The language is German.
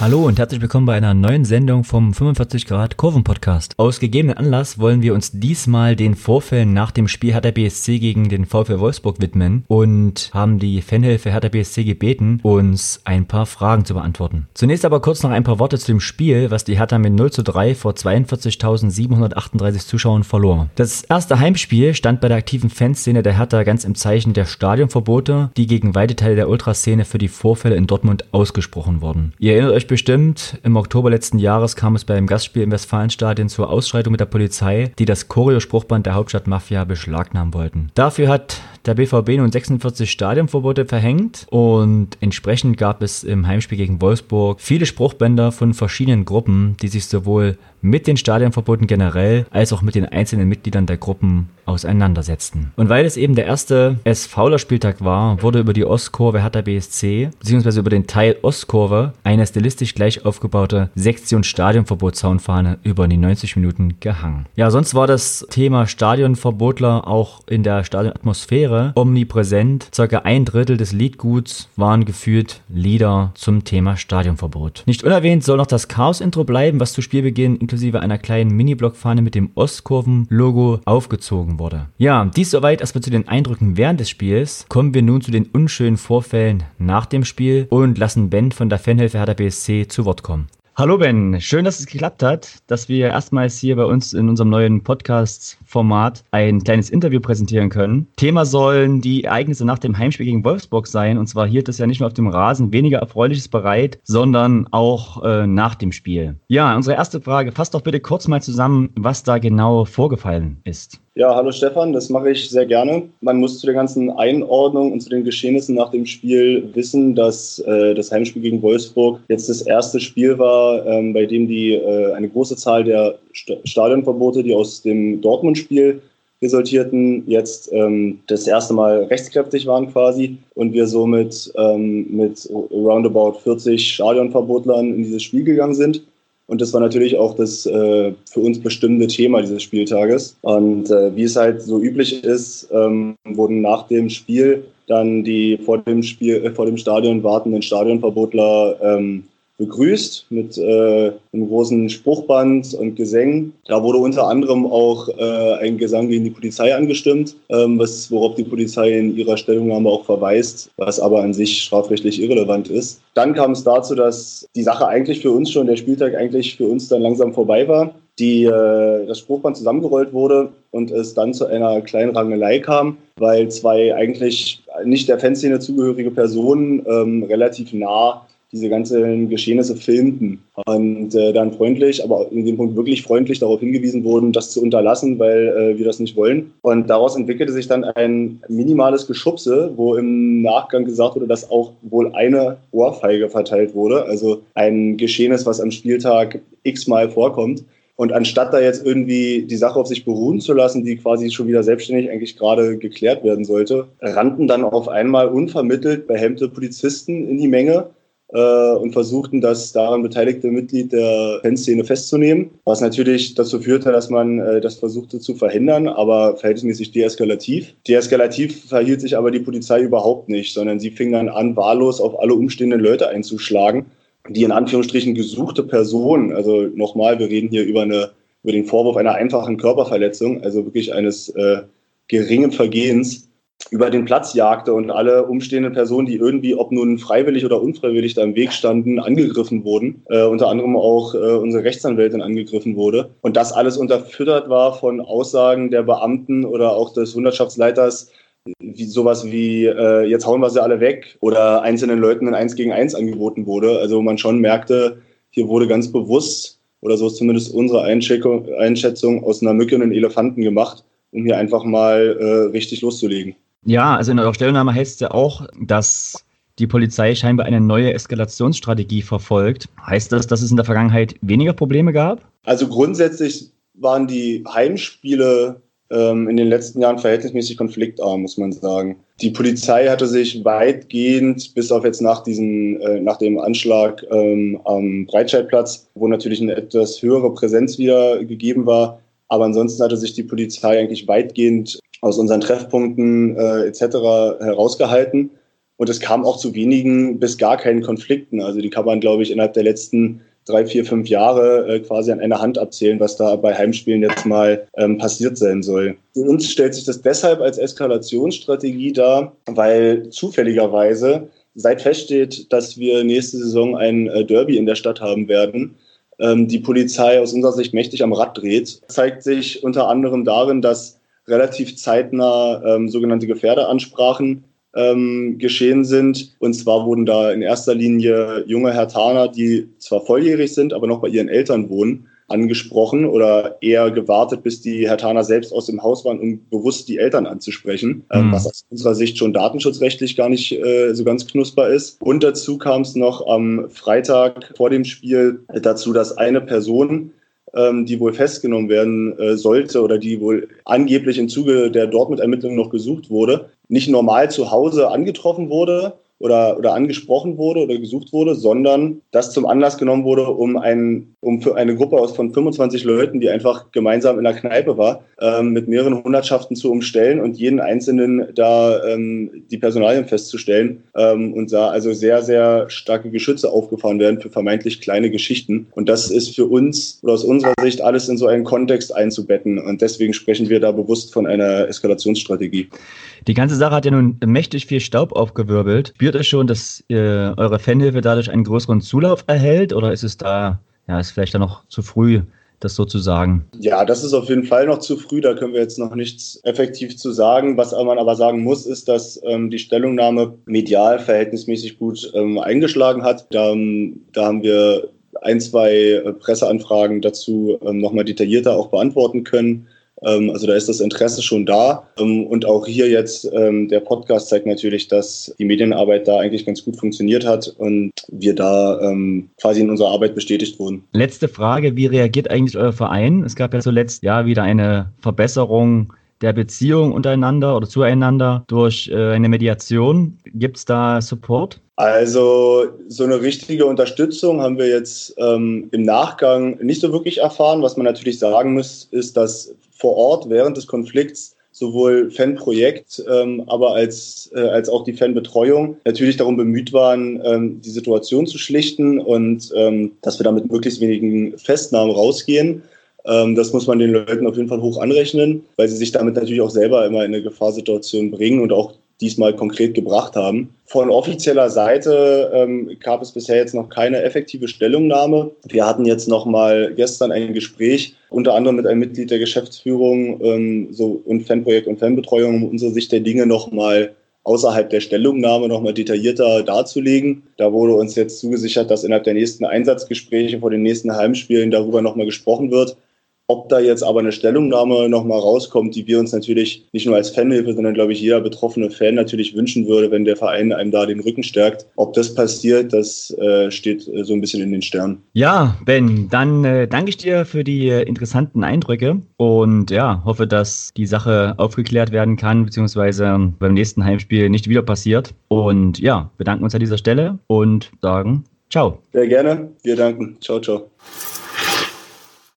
Hallo und herzlich willkommen bei einer neuen Sendung vom 45 Grad Kurven Podcast. Aus gegebenen Anlass wollen wir uns diesmal den Vorfällen nach dem Spiel Hertha BSC gegen den VfL Wolfsburg widmen und haben die Fanhilfe Hertha BSC gebeten, uns ein paar Fragen zu beantworten. Zunächst aber kurz noch ein paar Worte zu dem Spiel, was die Hertha mit 0 zu 3 vor 42.738 Zuschauern verlor. Das erste Heimspiel stand bei der aktiven Fanszene der Hertha ganz im Zeichen der Stadionverbote, die gegen weite Teile der Ultraszene für die Vorfälle in Dortmund ausgesprochen wurden. Ihr erinnert euch bestimmt, im Oktober letzten Jahres kam es beim Gastspiel im Westfalenstadion zur Ausschreitung mit der Polizei, die das Choreo-Spruchband der Hauptstadtmafia beschlagnahmen wollten. Dafür hat der BVB nun 46 Stadionverbote verhängt und entsprechend gab es im Heimspiel gegen Wolfsburg viele Spruchbänder von verschiedenen Gruppen, die sich sowohl mit den Stadionverboten generell als auch mit den einzelnen Mitgliedern der Gruppen auseinandersetzten. Und weil es eben der erste S-Fauler Spieltag war, wurde über die Ostkurve Hertha BSC beziehungsweise über den Teil Ostkurve eine stilistisch gleich aufgebaute Sektion Stadionverbot-Zaunfahne über die 90 Minuten gehangen. Ja, sonst war das Thema Stadionverbotler auch in der Stadionatmosphäre omnipräsent. Circa ein Drittel des Liedguts waren geführt Lieder zum Thema Stadionverbot. Nicht unerwähnt soll noch das Chaos-Intro bleiben, was zu Spielbeginn inklusive einer kleinen Mini-Blockfahne mit dem Ostkurven-Logo aufgezogen wurde. Ja, dies soweit erstmal zu den Eindrücken während des Spiels. Kommen wir nun zu den unschönen Vorfällen nach dem Spiel und lassen Ben von der Fanhilfe Hertha BSC zu Wort kommen. Hallo Ben, schön, dass es geklappt hat, dass wir erstmals hier bei uns in unserem neuen Podcast-Format ein kleines Interview präsentieren können. Thema sollen die Ereignisse nach dem Heimspiel gegen Wolfsburg sein. Und zwar hielt es ja nicht nur auf dem Rasen weniger Erfreuliches bereit, sondern auch äh, nach dem Spiel. Ja, unsere erste Frage, fass doch bitte kurz mal zusammen, was da genau vorgefallen ist. Ja, hallo Stefan, das mache ich sehr gerne. Man muss zu der ganzen Einordnung und zu den Geschehnissen nach dem Spiel wissen, dass äh, das Heimspiel gegen Wolfsburg jetzt das erste Spiel war, ähm, bei dem die äh, eine große Zahl der St Stadionverbote, die aus dem Dortmund-Spiel resultierten, jetzt ähm, das erste Mal rechtskräftig waren quasi und wir somit ähm, mit roundabout 40 Stadionverbotlern in dieses Spiel gegangen sind. Und das war natürlich auch das äh, für uns bestimmende Thema dieses Spieltages. Und äh, wie es halt so üblich ist, ähm, wurden nach dem Spiel dann die vor dem Spiel, äh, vor dem Stadion wartenden Stadionverbotler ähm, begrüßt mit äh, einem großen Spruchband und Gesängen. Da wurde unter anderem auch äh, ein Gesang gegen die Polizei angestimmt, ähm, was, worauf die Polizei in ihrer Stellungnahme auch verweist, was aber an sich strafrechtlich irrelevant ist. Dann kam es dazu, dass die Sache eigentlich für uns schon, der Spieltag eigentlich für uns dann langsam vorbei war die, äh, das Spruchband zusammengerollt wurde und es dann zu einer kleinen Rangelei kam, weil zwei eigentlich nicht der Fanszene zugehörige Personen ähm, relativ nah diese ganzen Geschehnisse filmten und äh, dann freundlich, aber in dem Punkt wirklich freundlich darauf hingewiesen wurden, das zu unterlassen, weil äh, wir das nicht wollen. Und daraus entwickelte sich dann ein minimales Geschubse, wo im Nachgang gesagt wurde, dass auch wohl eine Ohrfeige verteilt wurde, also ein Geschehnis, was am Spieltag x-mal vorkommt. Und anstatt da jetzt irgendwie die Sache auf sich beruhen zu lassen, die quasi schon wieder selbstständig eigentlich gerade geklärt werden sollte, rannten dann auf einmal unvermittelt behemmte Polizisten in die Menge äh, und versuchten, das daran beteiligte Mitglied der Fanszene festzunehmen, was natürlich dazu führte, dass man äh, das versuchte zu verhindern, aber verhältnismäßig deeskalativ. Deeskalativ verhielt sich aber die Polizei überhaupt nicht, sondern sie fing dann an, wahllos auf alle umstehenden Leute einzuschlagen, die in Anführungsstrichen gesuchte Person, also nochmal, wir reden hier über eine über den Vorwurf einer einfachen Körperverletzung, also wirklich eines äh, geringen Vergehens, über den Platz jagte und alle umstehenden Personen, die irgendwie, ob nun freiwillig oder unfreiwillig da im Weg standen, angegriffen wurden. Äh, unter anderem auch äh, unsere Rechtsanwältin angegriffen wurde. Und das alles unterfüttert war von Aussagen der Beamten oder auch des Hundertschaftsleiters, wie sowas wie äh, jetzt hauen wir sie alle weg oder einzelnen Leuten ein Eins gegen Eins angeboten wurde. Also man schon merkte, hier wurde ganz bewusst, oder so ist zumindest unsere Einschätzung, aus einer Mücke einen Elefanten gemacht, um hier einfach mal äh, richtig loszulegen. Ja, also in eurer Stellungnahme heißt es ja auch, dass die Polizei scheinbar eine neue Eskalationsstrategie verfolgt. Heißt das, dass es in der Vergangenheit weniger Probleme gab? Also grundsätzlich waren die Heimspiele ähm, in den letzten Jahren verhältnismäßig konfliktarm, muss man sagen. Die Polizei hatte sich weitgehend, bis auf jetzt nach, diesen, äh, nach dem Anschlag ähm, am Breitscheidplatz, wo natürlich eine etwas höhere Präsenz wieder gegeben war, aber ansonsten hatte sich die Polizei eigentlich weitgehend aus unseren Treffpunkten äh, etc. herausgehalten. Und es kam auch zu wenigen bis gar keinen Konflikten. Also die kann man, glaube ich, innerhalb der letzten drei, vier, fünf Jahre äh, quasi an einer Hand abzählen, was da bei Heimspielen jetzt mal ähm, passiert sein soll. Für uns stellt sich das deshalb als Eskalationsstrategie dar, weil zufälligerweise seit feststeht, dass wir nächste Saison ein äh, Derby in der Stadt haben werden, die Polizei aus unserer Sicht mächtig am Rad dreht, zeigt sich unter anderem darin, dass relativ zeitnah ähm, sogenannte Gefährderansprachen ähm, geschehen sind. Und zwar wurden da in erster Linie junge Hertaner, die zwar volljährig sind, aber noch bei ihren Eltern wohnen, angesprochen oder eher gewartet, bis die Hertaner selbst aus dem Haus waren, um bewusst die Eltern anzusprechen, mhm. was aus unserer Sicht schon datenschutzrechtlich gar nicht äh, so ganz knusper ist. Und dazu kam es noch am Freitag vor dem Spiel dazu, dass eine Person ähm, die wohl festgenommen werden äh, sollte oder die wohl angeblich im Zuge der Dortmund-Ermittlungen noch gesucht wurde, nicht normal zu Hause angetroffen wurde oder, oder angesprochen wurde oder gesucht wurde, sondern das zum Anlass genommen wurde, um, ein, um für eine Gruppe aus von 25 Leuten, die einfach gemeinsam in der Kneipe war, ähm, mit mehreren Hundertschaften zu umstellen und jeden Einzelnen da ähm, die Personalien festzustellen ähm, und da also sehr, sehr starke Geschütze aufgefahren werden für vermeintlich kleine Geschichten. Und das ist für uns oder aus unserer Sicht alles in so einen Kontext einzubetten. Und deswegen sprechen wir da bewusst von einer Eskalationsstrategie. Die ganze Sache hat ja nun mächtig viel Staub aufgewirbelt. Spürt ihr schon, dass äh, eure Fanhilfe dadurch einen größeren Zulauf erhält oder ist es da, ja, ist vielleicht da noch zu früh, das sozusagen? Ja, das ist auf jeden Fall noch zu früh. Da können wir jetzt noch nichts effektiv zu sagen. Was man aber sagen muss, ist, dass ähm, die Stellungnahme medial verhältnismäßig gut ähm, eingeschlagen hat. Da, da haben wir ein, zwei äh, Presseanfragen dazu ähm, nochmal detaillierter auch beantworten können. Ähm, also da ist das Interesse schon da. Ähm, und auch hier jetzt ähm, der Podcast zeigt natürlich, dass die Medienarbeit da eigentlich ganz gut funktioniert hat und wir da quasi in unserer Arbeit bestätigt wurden. Letzte Frage, wie reagiert eigentlich euer Verein? Es gab ja zuletzt ja wieder eine Verbesserung der Beziehung untereinander oder zueinander durch äh, eine Mediation. Gibt es da Support? Also so eine richtige Unterstützung haben wir jetzt ähm, im Nachgang nicht so wirklich erfahren. Was man natürlich sagen muss, ist, dass vor Ort während des Konflikts sowohl Fanprojekt, ähm, aber als, äh, als auch die Fanbetreuung natürlich darum bemüht waren, ähm, die Situation zu schlichten und ähm, dass wir da mit möglichst wenigen Festnahmen rausgehen. Ähm, das muss man den Leuten auf jeden Fall hoch anrechnen, weil sie sich damit natürlich auch selber immer in eine Gefahrsituation bringen und auch diesmal konkret gebracht haben. Von offizieller Seite ähm, gab es bisher jetzt noch keine effektive Stellungnahme. Wir hatten jetzt noch mal gestern ein Gespräch, unter anderem mit einem Mitglied der Geschäftsführung ähm, so, und Fanprojekt und Fanbetreuung, um unsere Sicht der Dinge noch mal außerhalb der Stellungnahme noch mal detaillierter darzulegen. Da wurde uns jetzt zugesichert, dass innerhalb der nächsten Einsatzgespräche vor den nächsten Heimspielen darüber noch mal gesprochen wird. Ob da jetzt aber eine Stellungnahme nochmal rauskommt, die wir uns natürlich nicht nur als Fanhilfe, sondern glaube ich jeder betroffene Fan natürlich wünschen würde, wenn der Verein einem da den Rücken stärkt. Ob das passiert, das äh, steht äh, so ein bisschen in den Sternen. Ja, Ben, dann äh, danke ich dir für die äh, interessanten Eindrücke und ja, hoffe, dass die Sache aufgeklärt werden kann, beziehungsweise beim nächsten Heimspiel nicht wieder passiert. Und ja, bedanken uns an dieser Stelle und sagen Ciao. Sehr gerne. Wir danken. Ciao, ciao.